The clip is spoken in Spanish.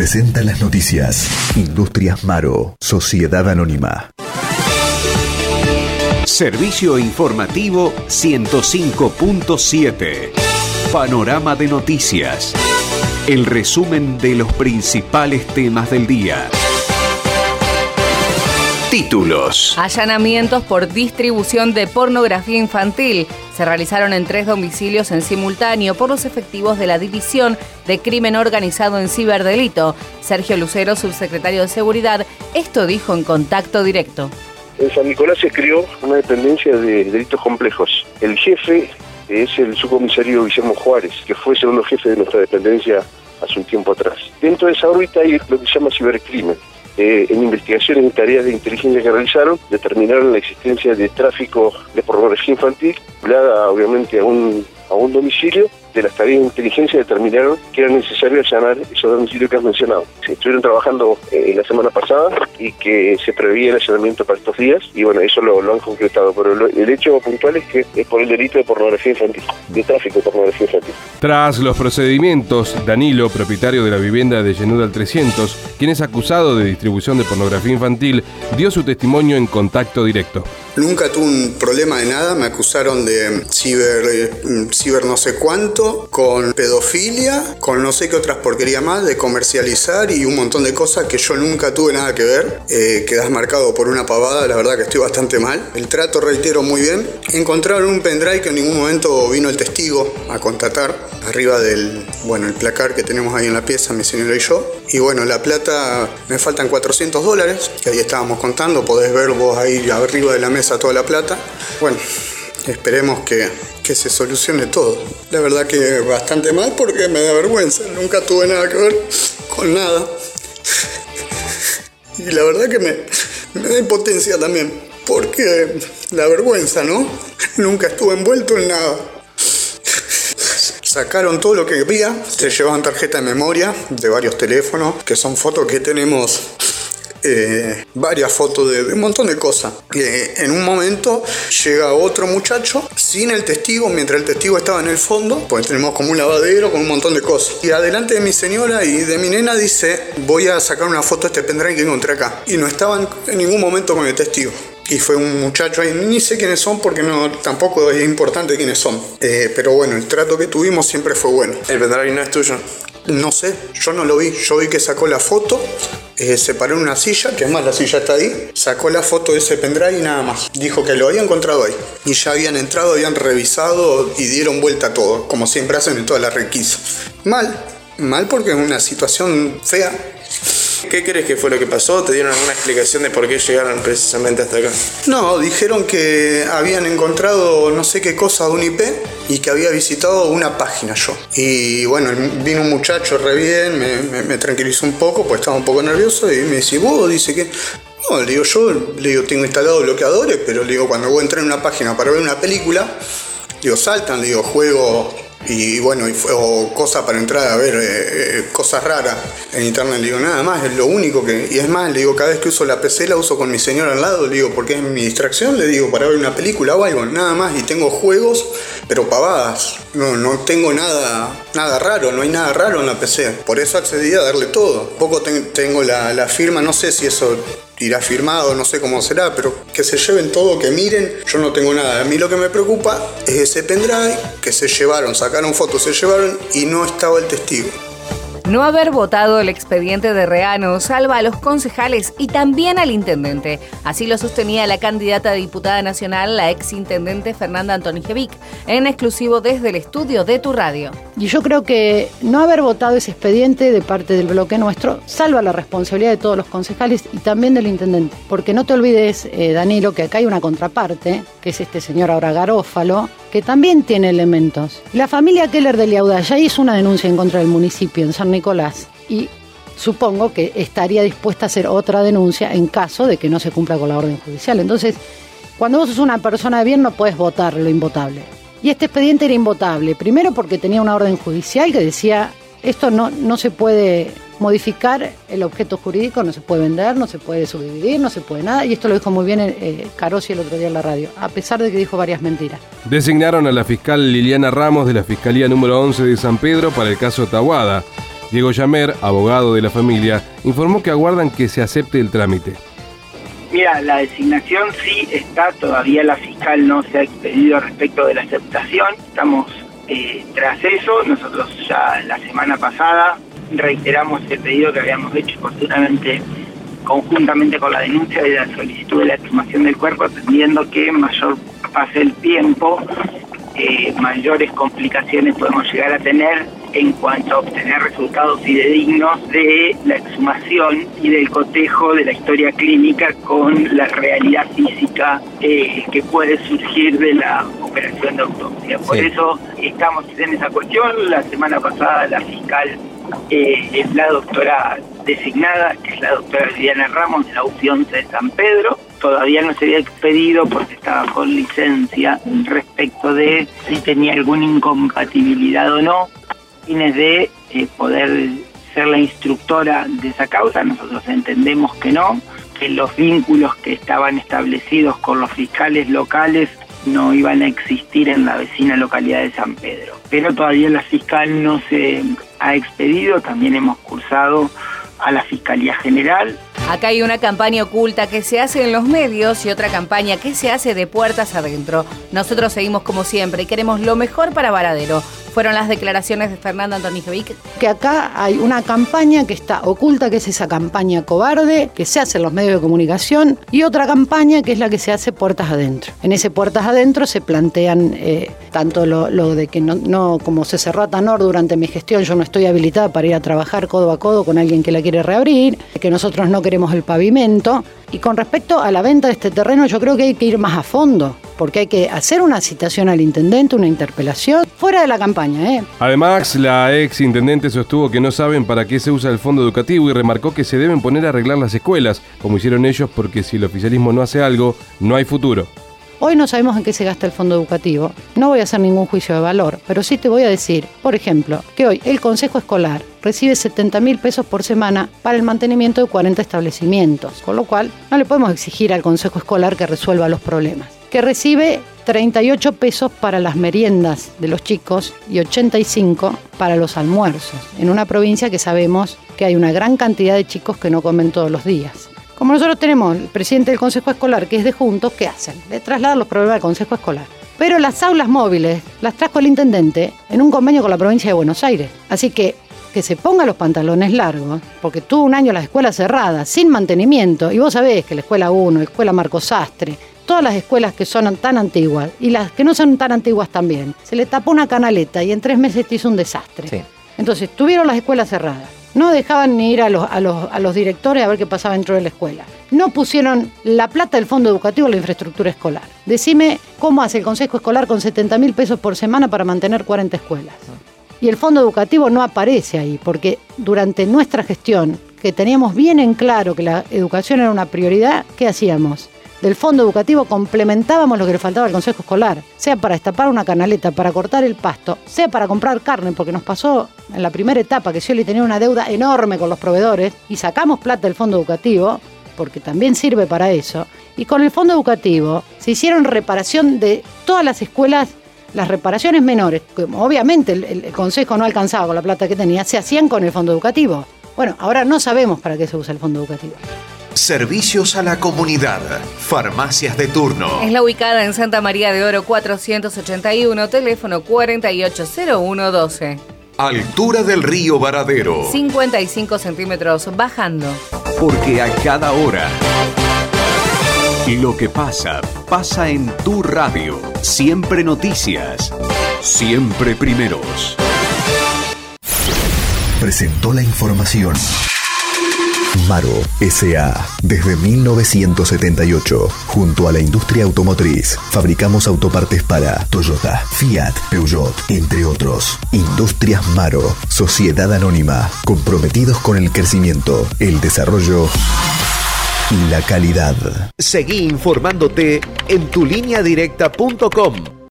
presenta las noticias. Industrias Maro, Sociedad Anónima. Servicio informativo 105.7. Panorama de noticias. El resumen de los principales temas del día. Títulos. Allanamientos por distribución de pornografía infantil se realizaron en tres domicilios en simultáneo por los efectivos de la División de Crimen Organizado en Ciberdelito. Sergio Lucero, subsecretario de Seguridad, esto dijo en contacto directo. En San Nicolás se creó una dependencia de delitos complejos. El jefe es el subcomisario Guillermo Juárez, que fue segundo jefe de nuestra dependencia hace un tiempo atrás. Dentro de esa órbita hay lo que se llama cibercrimen. Eh, en investigaciones y tareas de inteligencia que realizaron, determinaron la existencia de tráfico de pornografía infantil, obviamente a un, a un domicilio de las tareas de inteligencia determinaron que era necesario allanar esos domicilios que has mencionado. Se estuvieron trabajando eh, la semana pasada y que se preveía el allanamiento para estos días y bueno, eso lo, han concretado. Pero el hecho puntual es que es por el delito de pornografía infantil, de tráfico de pornografía infantil. Tras los procedimientos, Danilo, propietario de la vivienda de Llenuda al 300, quien es acusado de distribución de pornografía infantil, dio su testimonio en contacto directo. Nunca tuve un problema de nada, me acusaron de ciber, eh, ciber no sé cuánto, con pedofilia, con no sé qué otras porquerías más, de comercializar y un montón de cosas que yo nunca tuve nada que ver. Eh, quedas marcado por una pavada, la verdad que estoy bastante mal. El trato, reitero, muy bien. Encontraron un pendrive que en ningún momento vino el testigo a contratar, arriba del, bueno, el placar que tenemos ahí en la pieza, mi señora y yo. Y bueno, la plata, me faltan 400 dólares, que ahí estábamos contando, podés ver vos ahí arriba de la mesa toda la plata. Bueno, esperemos que, que se solucione todo. La verdad que bastante mal porque me da vergüenza. Nunca tuve nada que ver con nada. Y la verdad que me, me da impotencia también. Porque la vergüenza, ¿no? Nunca estuve envuelto en nada. Sacaron todo lo que había, se llevaban tarjeta de memoria de varios teléfonos, que son fotos que tenemos eh, varias fotos de, un montón de cosas. Eh, en un momento llega otro muchacho sin el testigo, mientras el testigo estaba en el fondo, pues tenemos como un lavadero con un montón de cosas. Y adelante de mi señora y de mi nena dice, voy a sacar una foto de este pendrive que encontré acá. Y no estaban en ningún momento con el testigo y fue un muchacho ahí, ni sé quiénes son porque no tampoco es importante quiénes son. Eh, pero bueno, el trato que tuvimos siempre fue bueno. ¿El pendrive no es tuyo? No sé, yo no lo vi. Yo vi que sacó la foto eh, se paró en una silla, que además la silla está ahí, sacó la foto de ese pendrive y nada más. Dijo que lo había encontrado ahí. Y ya habían entrado, habían revisado y dieron vuelta a todo, como siempre hacen en todas las requisas. Mal, mal porque es una situación fea, ¿Qué crees que fue lo que pasó? ¿Te dieron alguna explicación de por qué llegaron precisamente hasta acá? No, dijeron que habían encontrado no sé qué cosa de un IP y que había visitado una página yo. Y bueno, vino un muchacho re bien, me, tranquilizó un poco, pues estaba un poco nervioso y me dice, vos, dice que no, le digo, yo le digo, tengo instalado bloqueadores, pero digo, cuando voy a entrar en una página para ver una película, digo, saltan, le digo, juego y bueno, o cosas para entrar a ver, eh, eh, cosas raras en internet. Le digo, nada más, es lo único que. Y es más, le digo, cada vez que uso la PC la uso con mi señora al lado, le digo, porque es mi distracción, le digo, para ver una película o algo, nada más. Y tengo juegos, pero pavadas. No, no tengo nada, nada raro, no hay nada raro en la PC. Por eso accedí a darle todo. Poco tengo la, la firma, no sé si eso irá firmado, no sé cómo será, pero que se lleven todo, que miren, yo no tengo nada. A mí lo que me preocupa es ese pendrive que se llevaron, sacaron fotos, se llevaron y no estaba el testigo. No haber votado el expediente de Reano salva a los concejales y también al intendente. Así lo sostenía la candidata a diputada nacional, la ex intendente Fernanda Antonijevic, en exclusivo desde el estudio de tu radio. Y yo creo que no haber votado ese expediente de parte del bloque nuestro salva la responsabilidad de todos los concejales y también del intendente. Porque no te olvides, eh, Danilo, que acá hay una contraparte, que es este señor ahora Garófalo, que también tiene elementos. La familia Keller de Liaudá ya hizo una denuncia en contra del municipio en San Nicolás y supongo que estaría dispuesta a hacer otra denuncia en caso de que no se cumpla con la orden judicial. Entonces, cuando vos sos una persona de bien no puedes votar lo invotable. Y este expediente era invotable, primero porque tenía una orden judicial que decía esto no, no se puede modificar el objeto jurídico, no se puede vender, no se puede subdividir, no se puede nada, y esto lo dijo muy bien eh, Carosi el otro día en la radio, a pesar de que dijo varias mentiras. Designaron a la fiscal Liliana Ramos de la Fiscalía número 11 de San Pedro para el caso Tahuada. Diego Llamer, abogado de la familia, informó que aguardan que se acepte el trámite. Mira, la designación sí está, todavía la fiscal no se ha expedido respecto de la aceptación, estamos eh, tras eso, nosotros ya la semana pasada reiteramos el pedido que habíamos hecho oportunamente conjuntamente con la denuncia y la solicitud de la exhumación del cuerpo, atendiendo que mayor pase el tiempo, eh, mayores complicaciones podemos llegar a tener en cuanto a obtener resultados fidedignos de la exhumación y del cotejo de la historia clínica con la realidad física eh, que puede surgir de la operación de autopsia. Por eso estamos en esa cuestión. La semana pasada la fiscal eh, es la doctora designada, que es la doctora Viviana Ramos de la UCI de San Pedro. Todavía no se había expedido porque estaba con licencia respecto de si tenía alguna incompatibilidad o no fines de eh, poder ser la instructora de esa causa. Nosotros entendemos que no, que los vínculos que estaban establecidos con los fiscales locales no iban a existir en la vecina localidad de San Pedro. Pero todavía la fiscal no se ha expedido, también hemos cursado a la Fiscalía General. Acá hay una campaña oculta que se hace en los medios y otra campaña que se hace de puertas adentro. Nosotros seguimos como siempre y queremos lo mejor para Varadero fueron las declaraciones de Fernanda Antonijevic. Que acá hay una campaña que está oculta, que es esa campaña cobarde, que se hace en los medios de comunicación, y otra campaña que es la que se hace puertas adentro. En ese puertas adentro se plantean eh, tanto lo, de que no, como se cerró Atanor durante mi gestión, yo no estoy habilitada para ir a trabajar codo a codo con alguien que la quiere reabrir, que nosotros no queremos el pavimento. Y con respecto a la venta de este terreno, yo creo que hay que ir más a fondo porque hay que hacer una citación al intendente, una interpelación, fuera de la campaña. ¿eh? Además, la ex intendente sostuvo que no saben para qué se usa el fondo educativo y remarcó que se deben poner a arreglar las escuelas, como hicieron ellos, porque si el oficialismo no hace algo, no hay futuro. Hoy no sabemos en qué se gasta el fondo educativo. No voy a hacer ningún juicio de valor, pero sí te voy a decir, por ejemplo, que hoy el Consejo Escolar recibe 70 mil pesos por semana para el mantenimiento de 40 establecimientos, con lo cual no le podemos exigir al Consejo Escolar que resuelva los problemas que recibe 38 pesos para las meriendas de los chicos y 85 para los almuerzos, en una provincia que sabemos que hay una gran cantidad de chicos que no comen todos los días. Como nosotros tenemos el presidente del Consejo Escolar, que es de Juntos, ¿qué hacen? Le trasladan los problemas del Consejo Escolar. Pero las aulas móviles las trajo el intendente en un convenio con la provincia de Buenos Aires. Así que que se ponga los pantalones largos, porque tuvo un año la escuela cerrada, sin mantenimiento, y vos sabés que la escuela 1, la escuela Marcos Sastre, todas las escuelas que son tan antiguas y las que no son tan antiguas también, se le tapó una canaleta y en tres meses te hizo un desastre. Entonces, tuvieron las escuelas cerradas. No dejaban ni ir a los, a, los, a los directores a ver qué pasaba dentro de la escuela. No pusieron la plata del fondo educativo en la infraestructura escolar. Decime cómo hace el Consejo Escolar con 70 mil pesos por semana para mantener 40 escuelas. Y el fondo educativo no aparece ahí, porque durante nuestra gestión, que teníamos bien en claro que la educación era una prioridad, ¿qué hacíamos? Del fondo educativo complementábamos lo que le faltaba al consejo escolar, sea para destapar una canaleta, para cortar el pasto, sea para comprar carne, porque nos pasó en la primera etapa que Scioli tenía una deuda enorme con los proveedores y sacamos plata del fondo educativo, porque también sirve para eso, y con el fondo educativo se hicieron reparación de todas las escuelas las reparaciones menores, que obviamente el, el, Consejo no alcanzaba con la plata que tenía, se hacían con el fondo educativo. Bueno, ahora no sabemos para qué se usa el fondo educativo. Servicios a la comunidad. Farmacias de turno. Es la ubicada en Santa María de Oro 481, teléfono 480112. Altura del río Varadero. 55 centímetros bajando. Porque a cada hora. Lo que pasa, pasa en tu radio. Siempre noticias. Siempre primeros. Presentó la información. Maro SA. Desde 1978, junto a la industria automotriz, fabricamos autopartes para Toyota, Fiat, Peugeot, entre otros. Industrias Maro, Sociedad Anónima, comprometidos con el crecimiento, el desarrollo y la calidad. Seguí informándote en tulineadirecta.com.